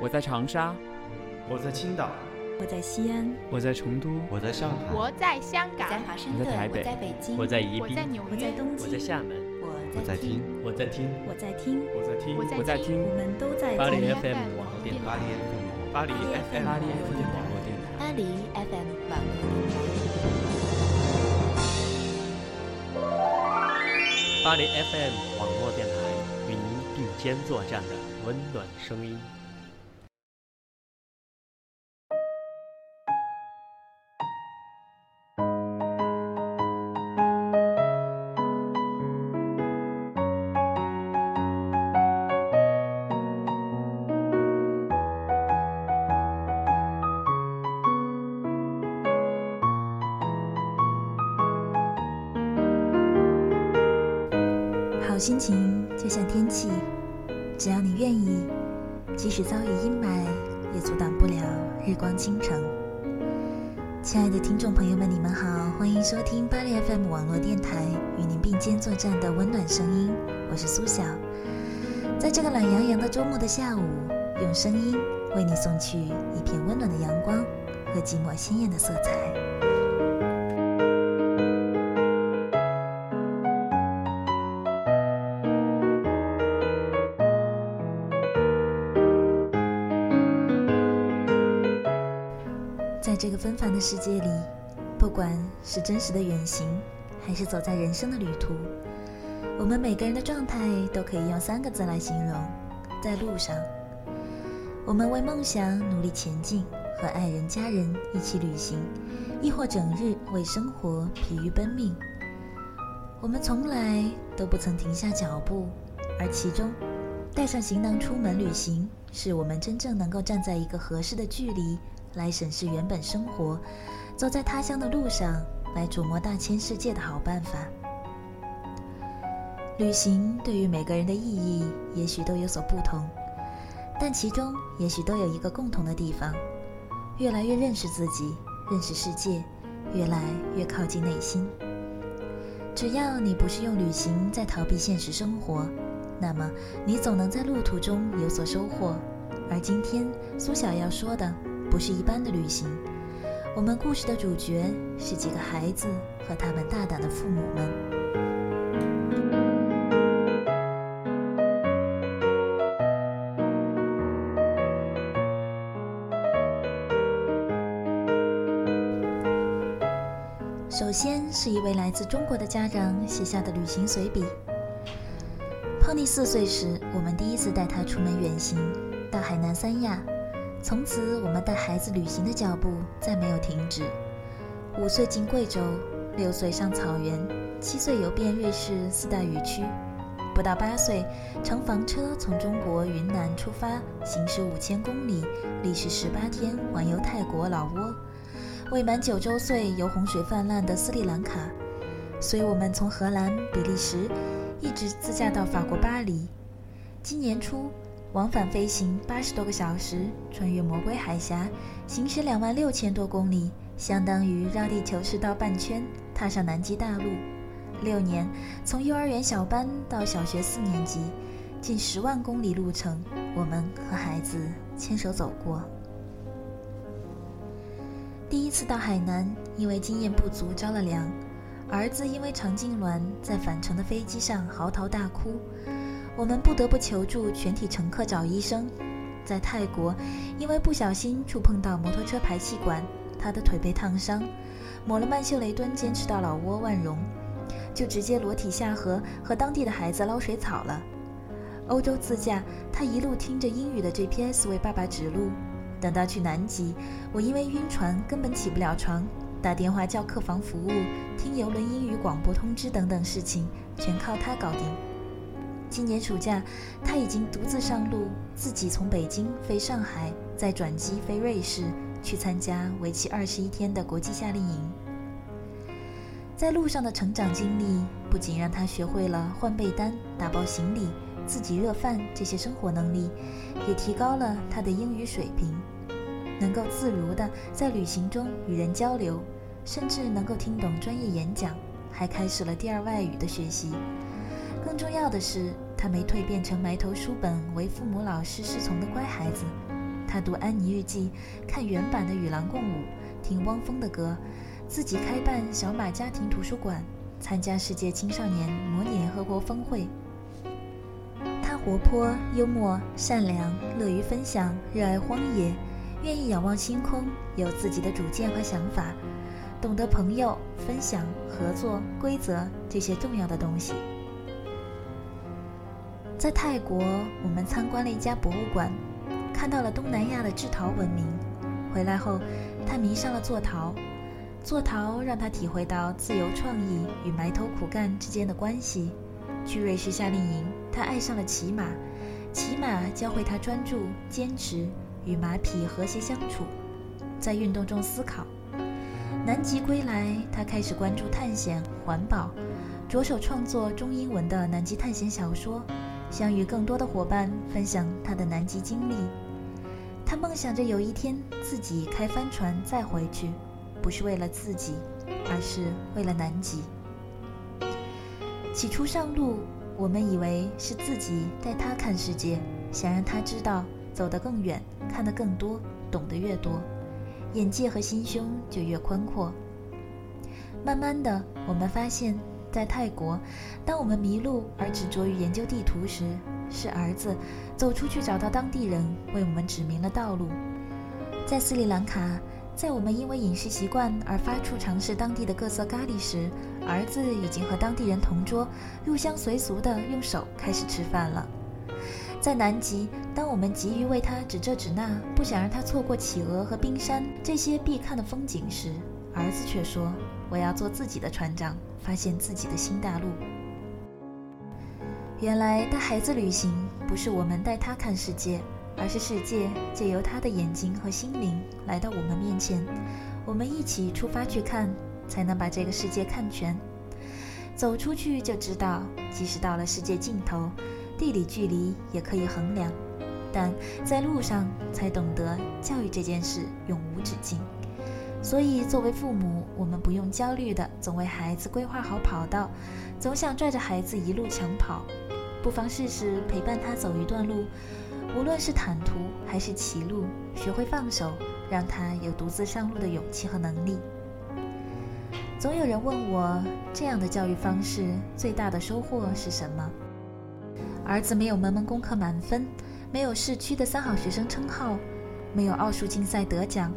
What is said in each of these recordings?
我在长沙，我在青岛，我在西安，我在成都，我在上海，我在香港，在华盛我在台北我在北京，我在宜宾，我在纽我在约，东京，我在厦门，我在听，我在听，我在听，我在听，我我在听我们都在巴黎听。FM 网络电台，巴黎 FM，巴黎 FM，巴黎 FM 网络电台。巴黎 FM 网络电台。巴黎 FM 网络电台与您并肩作战的温暖声音。心情就像天气，只要你愿意，即使遭遇阴霾，也阻挡不了日光倾城。亲爱的听众朋友们，你们好，欢迎收听巴黎 FM 网络电台，与您并肩作战的温暖声音，我是苏晓。在这个懒洋洋的周末的下午，用声音为你送去一片温暖的阳光和几抹鲜艳的色彩。纷繁的世界里，不管是真实的远行，还是走在人生的旅途，我们每个人的状态都可以用三个字来形容：在路上。我们为梦想努力前进，和爱人、家人一起旅行，亦或整日为生活疲于奔命。我们从来都不曾停下脚步，而其中，带上行囊出门旅行，是我们真正能够站在一个合适的距离。来审视原本生活，走在他乡的路上，来琢磨大千世界的好办法。旅行对于每个人的意义也许都有所不同，但其中也许都有一个共同的地方：越来越认识自己，认识世界，越来越靠近内心。只要你不是用旅行在逃避现实生活，那么你总能在路途中有所收获。而今天苏小要说的。不是一般的旅行，我们故事的主角是几个孩子和他们大胆的父母们。首先是一位来自中国的家长写下的旅行随笔。Pony 四岁时，我们第一次带他出门远行，到海南三亚。从此，我们带孩子旅行的脚步再没有停止。五岁进贵州，六岁上草原，七岁游遍瑞士四大语区，不到八岁乘房车从中国云南出发，行驶五千公里，历时十八天环游泰国老挝。未满九周岁游洪水泛滥的斯里兰卡，随我们从荷兰、比利时一直自驾到法国巴黎。今年初。往返飞行八十多个小时，穿越魔鬼海峡，行驶两万六千多公里，相当于绕地球赤道半圈，踏上南极大陆。六年，从幼儿园小班到小学四年级，近十万公里路程，我们和孩子牵手走过。第一次到海南，因为经验不足着了凉，儿子因为肠痉挛，在返程的飞机上嚎啕大哭。我们不得不求助全体乘客找医生。在泰国，因为不小心触碰到摩托车排气管，他的腿被烫伤，抹了曼秀雷敦，坚持到老挝万荣，就直接裸体下河和当地的孩子捞水草了。欧洲自驾，他一路听着英语的 GPS 为爸爸指路。等到去南极，我因为晕船根本起不了床，打电话叫客房服务，听邮轮英语广播通知等等事情，全靠他搞定。今年暑假，他已经独自上路，自己从北京飞上海，再转机飞瑞士，去参加为期二十一天的国际夏令营。在路上的成长经历，不仅让他学会了换被单、打包行李、自己热饭这些生活能力，也提高了他的英语水平，能够自如地在旅行中与人交流，甚至能够听懂专业演讲，还开始了第二外语的学习。更重要的是，他没蜕变成埋头书本、为父母老师侍从的乖孩子，他读安妮日记，看原版的《与狼共舞》，听汪峰的歌，自己开办小马家庭图书馆，参加世界青少年模拟联合国峰会。他活泼、幽默、善良，乐于分享，热爱荒野，愿意仰望星空，有自己的主见和想法，懂得朋友、分享、合作、规则这些重要的东西。在泰国，我们参观了一家博物馆，看到了东南亚的制陶文明。回来后，他迷上了做陶，做陶让他体会到自由创意与埋头苦干之间的关系。去瑞士夏令营，他爱上了骑马，骑马教会他专注、坚持与马匹和谐相处，在运动中思考。南极归来，他开始关注探险、环保，着手创作中英文的南极探险小说。想与更多的伙伴分享他的南极经历。他梦想着有一天自己开帆船再回去，不是为了自己，而是为了南极。起初上路，我们以为是自己带他看世界，想让他知道走得更远，看得更多，懂得越多，眼界和心胸就越宽阔。慢慢的，我们发现。在泰国，当我们迷路而执着于研究地图时，是儿子走出去找到当地人，为我们指明了道路。在斯里兰卡，在我们因为饮食习惯而发出尝试当地的各色咖喱时，儿子已经和当地人同桌，入乡随俗地用手开始吃饭了。在南极，当我们急于为他指这指那，不想让他错过企鹅和冰山这些必看的风景时，儿子却说：“我要做自己的船长。”发现自己的新大陆。原来带孩子旅行不是我们带他看世界，而是世界借由他的眼睛和心灵来到我们面前，我们一起出发去看，才能把这个世界看全。走出去就知道，即使到了世界尽头，地理距离也可以衡量，但在路上才懂得教育这件事永无止境。所以，作为父母，我们不用焦虑的总为孩子规划好跑道，总想拽着孩子一路抢跑。不妨试试陪伴他走一段路，无论是坦途还是歧路，学会放手，让他有独自上路的勇气和能力。总有人问我，这样的教育方式最大的收获是什么？儿子没有门门功课满分，没有市区的三好学生称号，没有奥数竞赛得奖。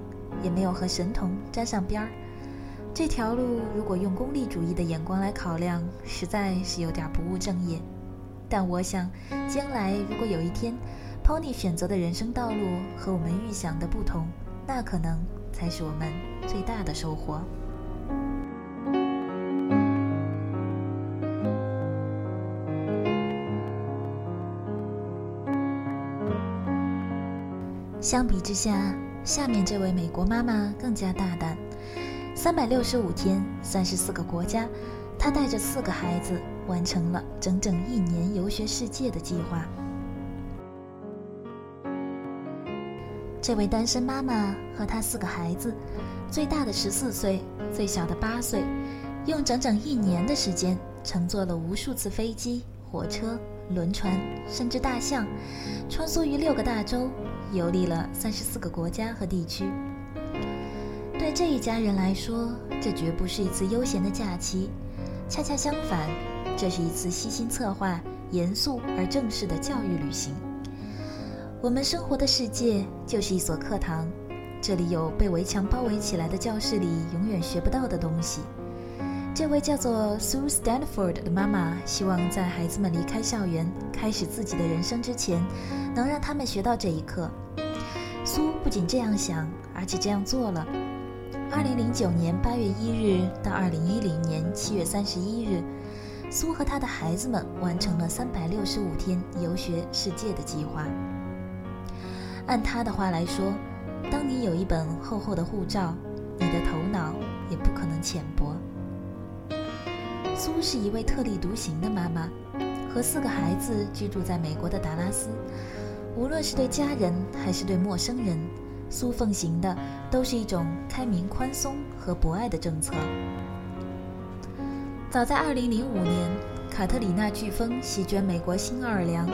也没有和神童沾上边儿。这条路如果用功利主义的眼光来考量，实在是有点不务正业。但我想，将来如果有一天，Pony 选择的人生道路和我们预想的不同，那可能才是我们最大的收获。相比之下。下面这位美国妈妈更加大胆，三百六十五天，三十四个国家，她带着四个孩子完成了整整一年游学世界的计划。这位单身妈妈和她四个孩子，最大的十四岁，最小的八岁，用整整一年的时间，乘坐了无数次飞机、火车、轮船，甚至大象，穿梭于六个大洲。游历了三十四个国家和地区。对这一家人来说，这绝不是一次悠闲的假期，恰恰相反，这是一次悉心策划、严肃而正式的教育旅行。我们生活的世界就是一所课堂，这里有被围墙包围起来的教室里永远学不到的东西。这位叫做 Sue Stanford 的妈妈希望在孩子们离开校园、开始自己的人生之前，能让他们学到这一课。苏不仅这样想，而且这样做了。二零零九年八月一日到二零一零年七月三十一日，苏和他的孩子们完成了三百六十五天游学世界的计划。按他的话来说，当你有一本厚厚的护照，你的头脑也不可能浅薄。苏是一位特立独行的妈妈，和四个孩子居住在美国的达拉斯。无论是对家人还是对陌生人，苏奉行的都是一种开明、宽松和博爱的政策。早在2005年，卡特里娜飓风席卷美国新奥尔良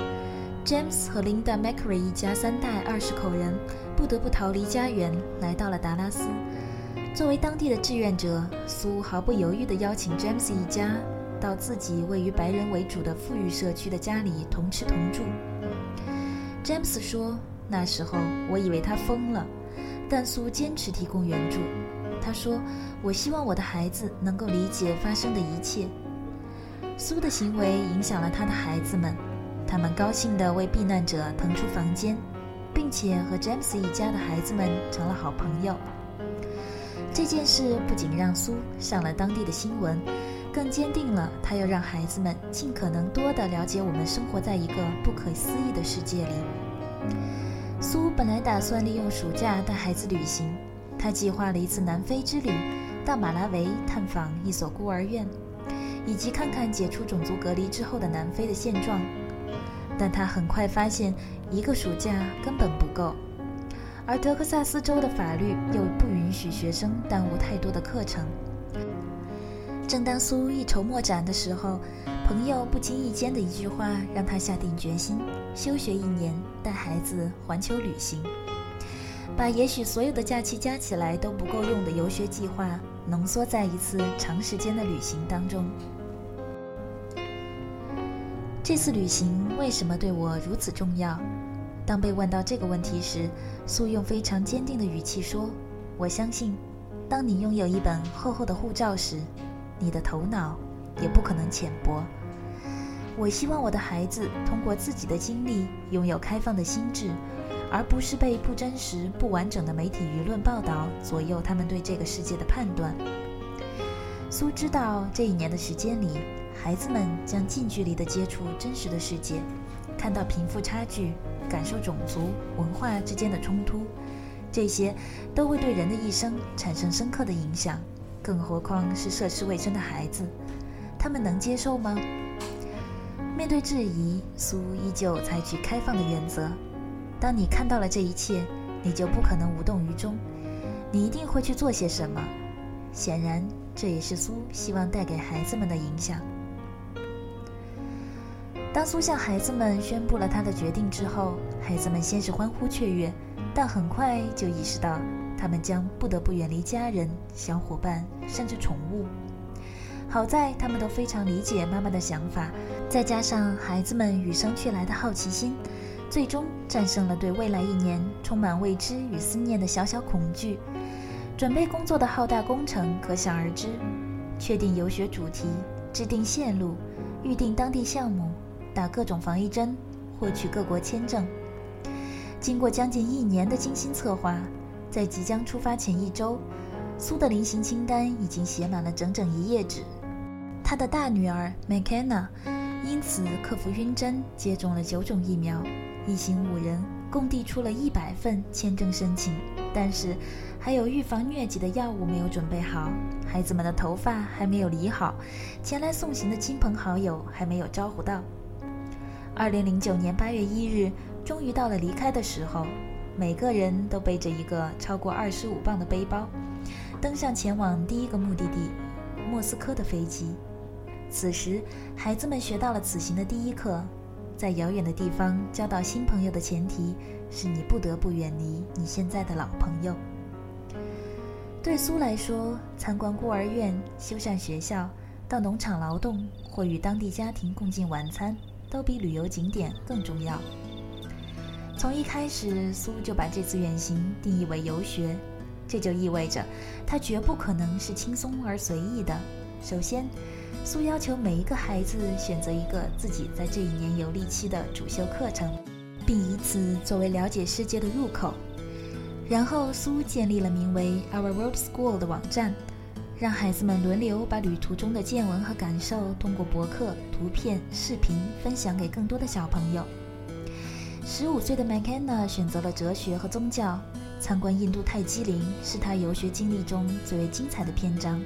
，James 和 Linda Macri 一家三代二十口人不得不逃离家园，来到了达拉斯。作为当地的志愿者，苏毫不犹豫地邀请 James 一家到自己位于白人为主的富裕社区的家里同吃同住。James 说：“那时候我以为他疯了，但苏坚持提供援助。他说：‘我希望我的孩子能够理解发生的一切。’苏的行为影响了他的孩子们，他们高兴地为避难者腾出房间，并且和 James 一家的孩子们成了好朋友。这件事不仅让苏上了当地的新闻。”更坚定了他要让孩子们尽可能多地了解我们生活在一个不可思议的世界里。苏本来打算利用暑假带孩子旅行，他计划了一次南非之旅，到马拉维探访一所孤儿院，以及看看解除种族隔离之后的南非的现状。但他很快发现，一个暑假根本不够，而德克萨斯州的法律又不允许学生耽误太多的课程。正当苏一筹莫展的时候，朋友不经意间的一句话让他下定决心休学一年，带孩子环球旅行，把也许所有的假期加起来都不够用的游学计划浓缩在一次长时间的旅行当中。这次旅行为什么对我如此重要？当被问到这个问题时，苏用非常坚定的语气说：“我相信，当你拥有一本厚厚的护照时。”你的头脑也不可能浅薄。我希望我的孩子通过自己的经历拥有开放的心智，而不是被不真实、不完整的媒体舆论报道左右他们对这个世界的判断。苏知道，这一年的时间里，孩子们将近距离地接触真实的世界，看到贫富差距，感受种族文化之间的冲突，这些都会对人的一生产生深刻的影响。更何况是涉世未深的孩子，他们能接受吗？面对质疑，苏依旧采取开放的原则。当你看到了这一切，你就不可能无动于衷，你一定会去做些什么。显然，这也是苏希望带给孩子们的影响。当苏向孩子们宣布了他的决定之后，孩子们先是欢呼雀跃，但很快就意识到。他们将不得不远离家人、小伙伴，甚至宠物。好在他们都非常理解妈妈的想法，再加上孩子们与生俱来的好奇心，最终战胜了对未来一年充满未知与思念的小小恐惧。准备工作的浩大工程可想而知：确定游学主题、制定线路、预定当地项目、打各种防疫针、获取各国签证。经过将近一年的精心策划。在即将出发前一周，苏的临行清单已经写满了整整一页纸。他的大女儿 McKenna 因此克服晕针，接种了九种疫苗。一行五人共递出了一百份签证申请，但是还有预防疟疾的药物没有准备好，孩子们的头发还没有理好，前来送行的亲朋好友还没有招呼到。二零零九年八月一日，终于到了离开的时候。每个人都背着一个超过二十五磅的背包，登上前往第一个目的地——莫斯科的飞机。此时，孩子们学到了此行的第一课：在遥远的地方交到新朋友的前提是你不得不远离你现在的老朋友。对苏来说，参观孤儿院、修缮学校、到农场劳动或与当地家庭共进晚餐，都比旅游景点更重要。从一开始，苏就把这次远行定义为游学，这就意味着他绝不可能是轻松而随意的。首先，苏要求每一个孩子选择一个自己在这一年游历期的主修课程，并以此作为了解世界的入口。然后，苏建立了名为 Our World School 的网站，让孩子们轮流把旅途中的见闻和感受通过博客、图片、视频分享给更多的小朋友。十五岁的 McKenna 选择了哲学和宗教。参观印度泰姬陵是他游学经历中最为精彩的篇章。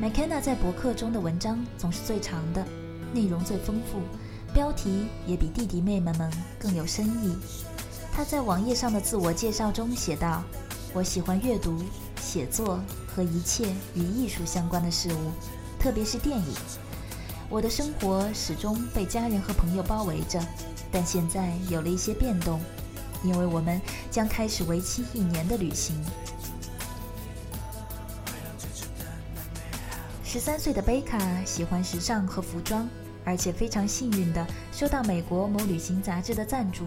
McKenna 在博客中的文章总是最长的，内容最丰富，标题也比弟弟妹妹们更有深意。他在网页上的自我介绍中写道：“我喜欢阅读、写作和一切与艺术相关的事物，特别是电影。我的生活始终被家人和朋友包围着，但现在有了一些变动，因为我们将开始为期一年的旅行。十三岁的贝卡喜欢时尚和服装，而且非常幸运地收到美国某旅行杂志的赞助。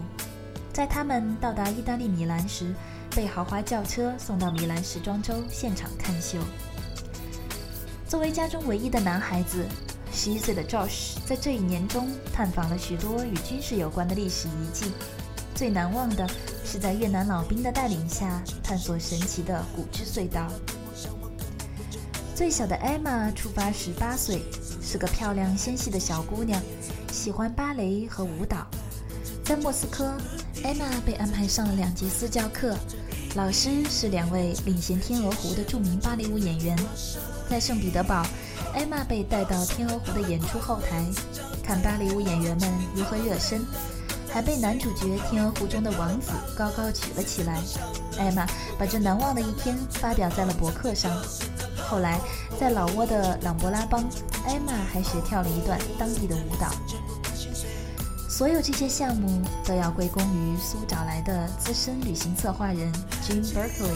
在他们到达意大利米兰时，被豪华轿车送到米兰时装周现场看秀。作为家中唯一的男孩子。十一岁的 Josh 在这一年中探访了许多与军事有关的历史遗迹，最难忘的是在越南老兵的带领下探索神奇的古之隧道。最小的 Emma 出发时八岁，是个漂亮纤细的小姑娘，喜欢芭蕾和舞蹈。在莫斯科，Emma 被安排上了两节私教课，老师是两位领衔《天鹅湖》的著名芭蕾舞演员。在圣彼得堡。艾玛被带到天鹅湖的演出后台，看芭蕾舞演员们如何热身，还被男主角天鹅湖中的王子高高举了起来。艾玛把这难忘的一天发表在了博客上。后来，在老挝的朗勃拉邦，艾玛还学跳了一段当地的舞蹈。所有这些项目都要归功于苏找来的资深旅行策划人 Jim Berkeley。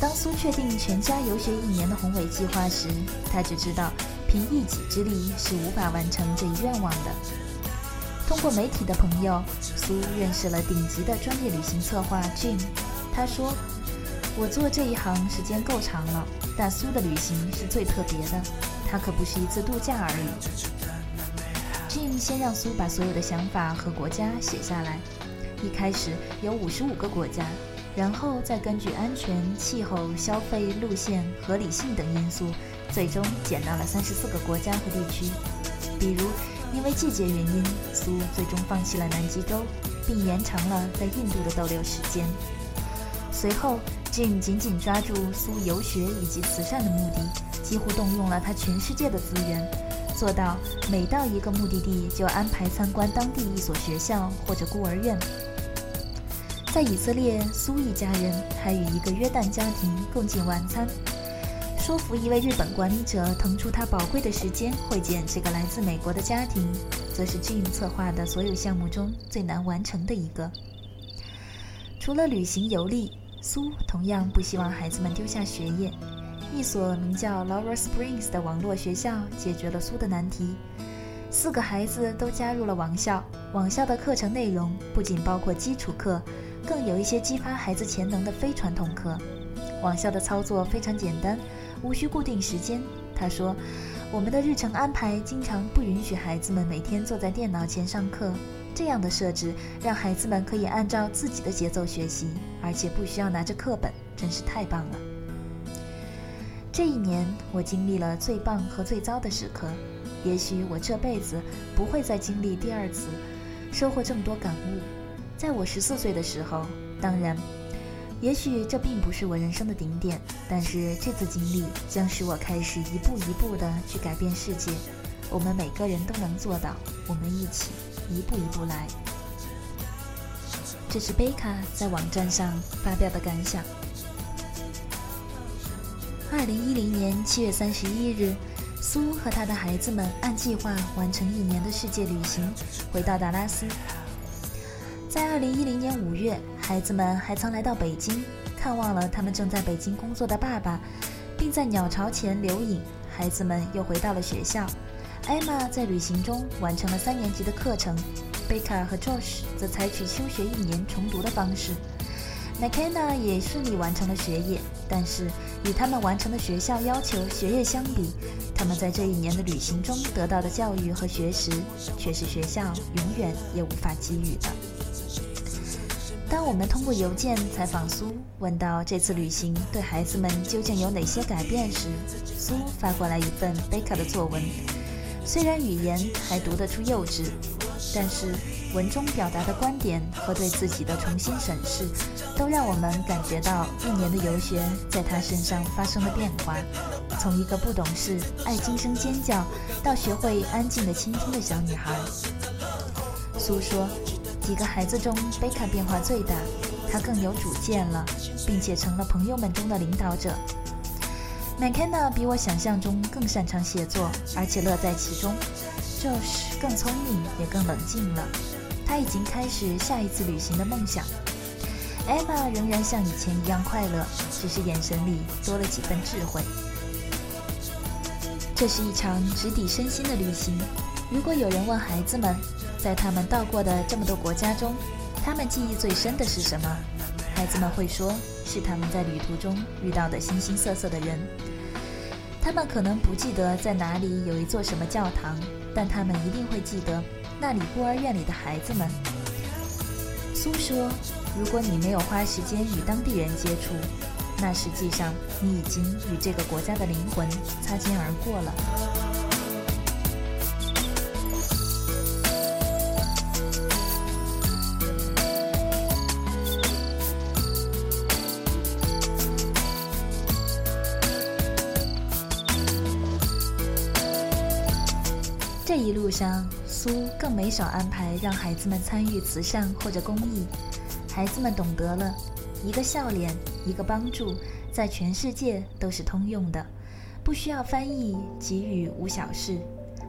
当苏确定全家游学一年的宏伟计划时，他就知道凭一己之力是无法完成这一愿望的。通过媒体的朋友，苏认识了顶级的专业旅行策划 Jim。他说：“我做这一行时间够长了，但苏的旅行是最特别的。它可不是一次度假而已。”Jim 先让苏把所有的想法和国家写下来，一开始有五十五个国家。然后再根据安全、气候、消费、路线、合理性等因素，最终减到了三十四个国家和地区。比如，因为季节原因，苏最终放弃了南极洲，并延长了在印度的逗留时间。随后，Jim 紧紧抓住苏游学以及慈善的目的，几乎动用了他全世界的资源，做到每到一个目的地就安排参观当地一所学校或者孤儿院。在以色列，苏一家人还与一个约旦家庭共进晚餐。说服一位日本管理者腾出他宝贵的时间会见这个来自美国的家庭，则是 Jim 策划的所有项目中最难完成的一个。除了旅行游历，苏同样不希望孩子们丢下学业。一所名叫 Laura Springs 的网络学校解决了苏的难题。四个孩子都加入了网校，网校的课程内容不仅包括基础课。更有一些激发孩子潜能的非传统课。网校的操作非常简单，无需固定时间。他说：“我们的日程安排经常不允许孩子们每天坐在电脑前上课。这样的设置让孩子们可以按照自己的节奏学习，而且不需要拿着课本，真是太棒了。”这一年，我经历了最棒和最糟的时刻。也许我这辈子不会再经历第二次，收获这么多感悟。在我十四岁的时候，当然，也许这并不是我人生的顶点，但是这次经历将使我开始一步一步地去改变世界。我们每个人都能做到，我们一起一步一步来。这是贝卡在网站上发表的感想。二零一零年七月三十一日，苏和他的孩子们按计划完成一年的世界旅行，回到达拉斯。在二零一零年五月，孩子们还曾来到北京，看望了他们正在北京工作的爸爸，并在鸟巢前留影。孩子们又回到了学校。艾玛在旅行中完成了三年级的课程，贝卡和 Josh 则采取休学一年重读的方式。M c k e n n a 也顺利完成了学业，但是与他们完成的学校要求学业相比，他们在这一年的旅行中得到的教育和学识，却是学校永远也无法给予的。当我们通过邮件采访苏，问到这次旅行对孩子们究竟有哪些改变时，苏发过来一份贝卡的作文。虽然语言还读得出幼稚，但是文中表达的观点和对自己的重新审视，都让我们感觉到一年的游学在他身上发生了变化。从一个不懂事、爱惊声尖叫，到学会安静的倾听的小女孩。苏说。几个孩子中，贝卡变化最大，他更有主见了，并且成了朋友们中的领导者。McKenna 比我想象中更擅长写作，而且乐在其中。就是更聪明，也更冷静了。他已经开始下一次旅行的梦想。Emma 仍然像以前一样快乐，只是眼神里多了几分智慧。这是一场直抵身心的旅行。如果有人问孩子们，在他们到过的这么多国家中，他们记忆最深的是什么？孩子们会说是他们在旅途中遇到的形形色色的人。他们可能不记得在哪里有一座什么教堂，但他们一定会记得那里孤儿院里的孩子们。苏说：“如果你没有花时间与当地人接触，那实际上你已经与这个国家的灵魂擦肩而过了。”这一路上，苏更没少安排让孩子们参与慈善或者公益。孩子们懂得了，一个笑脸，一个帮助，在全世界都是通用的，不需要翻译，给予无小事。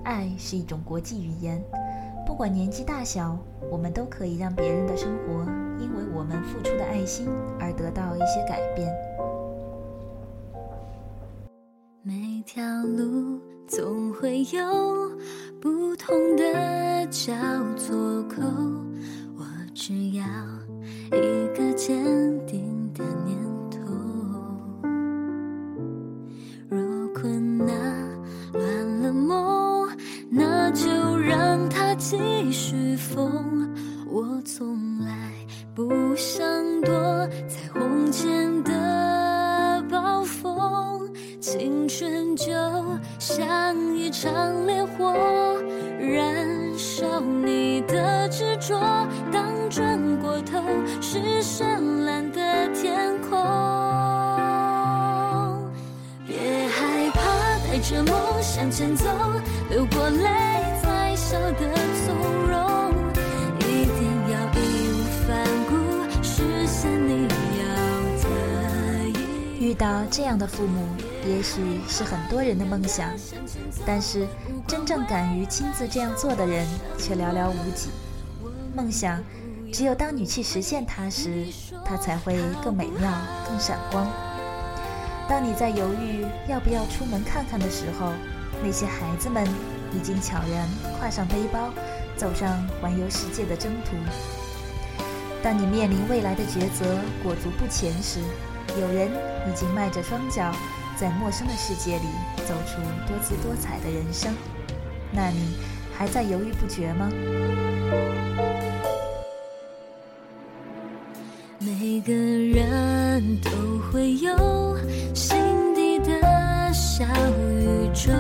爱是一种国际语言，不管年纪大小，我们都可以让别人的生活因为我们付出的爱心而得到一些改变。每条路总会有。不同的交错口，我只要一个坚定的念头。若困难乱了梦，那就让它继续疯。我从来不想躲彩虹前像一场烈火。燃烧你的执着，当转过头是绚烂的天空。别害怕，带着梦向前走，流过泪才晓得从容。一定要义无反顾实现你要的。遇到这样的父母，也许是很多人的梦想，但是。真正敢于亲自这样做的人却寥寥无几。梦想，只有当你去实现它时，它才会更美妙、更闪光。当你在犹豫要不要出门看看的时候，那些孩子们已经悄然挎上背包，走上环游世界的征途。当你面临未来的抉择，裹足不前时，有人已经迈着双脚，在陌生的世界里走出多姿多彩的人生。那你还在犹豫不决吗？每个人都会有心底的小宇宙。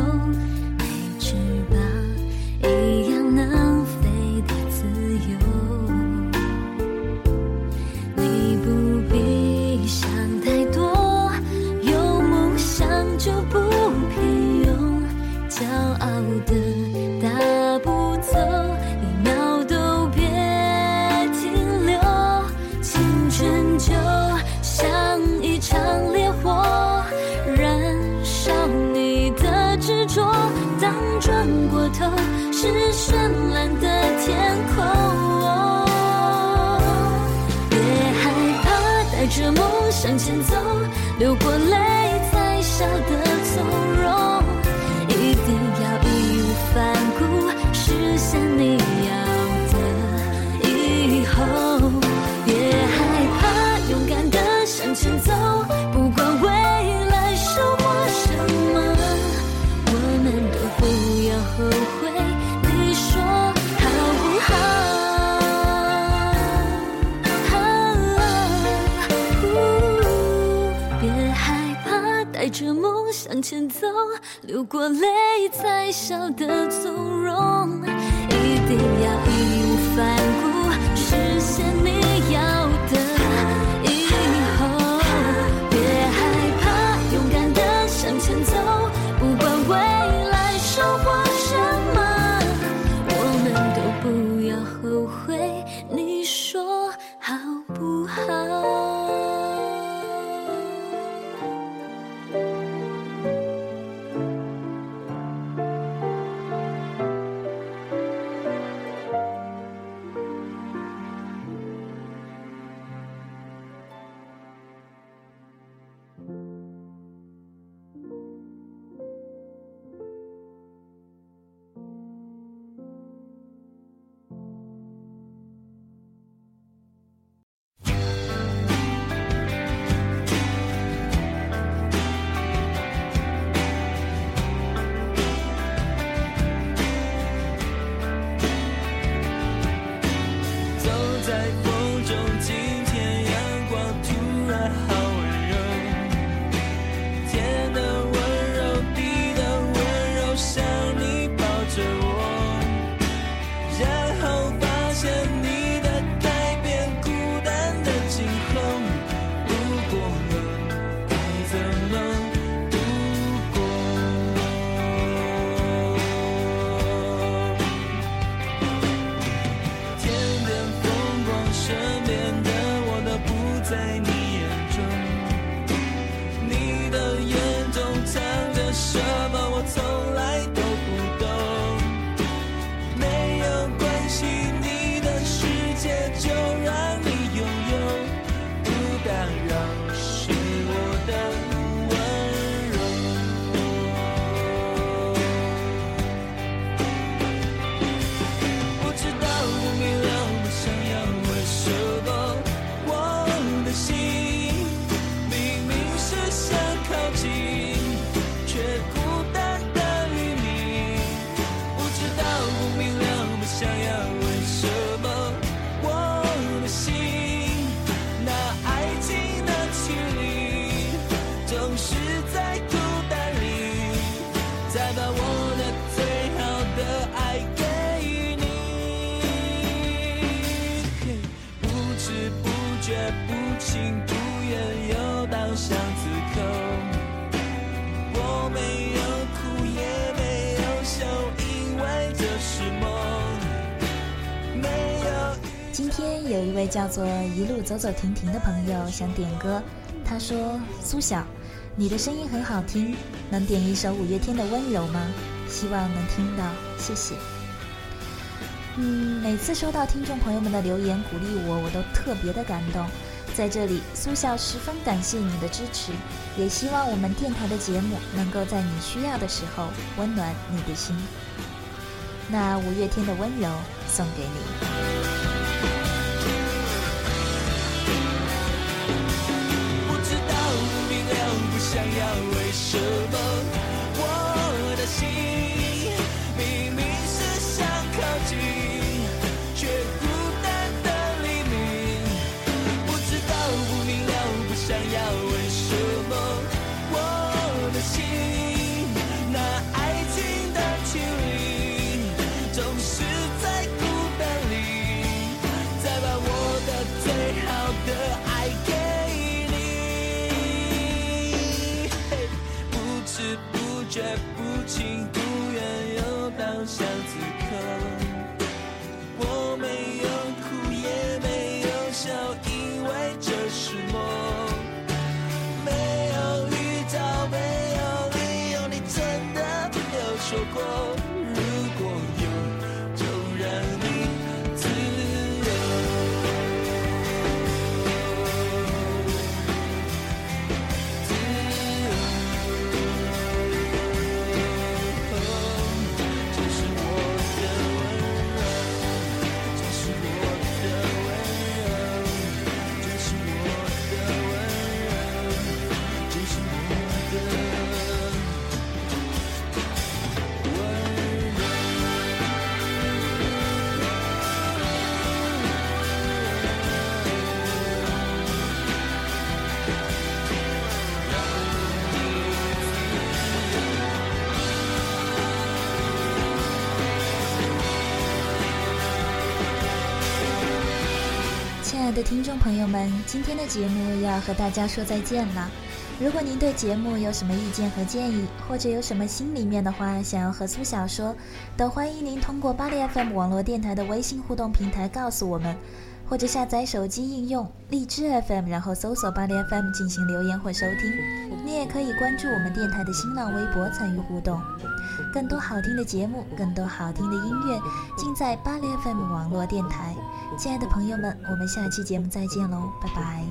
刚转过头，是绚烂的天空。别害怕，带着梦向前走，流过泪。前走，流过泪才笑得从容。一定要走走停停的朋友想点歌，他说：“苏晓，你的声音很好听，能点一首五月天的《温柔》吗？希望能听到，谢谢。”嗯，每次收到听众朋友们的留言鼓励我，我都特别的感动。在这里，苏晓十分感谢你的支持，也希望我们电台的节目能够在你需要的时候温暖你的心。那五月天的《温柔》送给你。的听众朋友们，今天的节目要和大家说再见了。如果您对节目有什么意见和建议，或者有什么心里面的话想要和苏小说，都欢迎您通过巴黎 FM 网络电台的微信互动平台告诉我们，或者下载手机应用荔枝 FM，然后搜索巴黎 FM 进行留言或收听。你也可以关注我们电台的新浪微博参与互动。更多好听的节目，更多好听的音乐，尽在巴黎 FM 网络电台。亲爱的朋友们，我们下期节目再见喽，拜拜。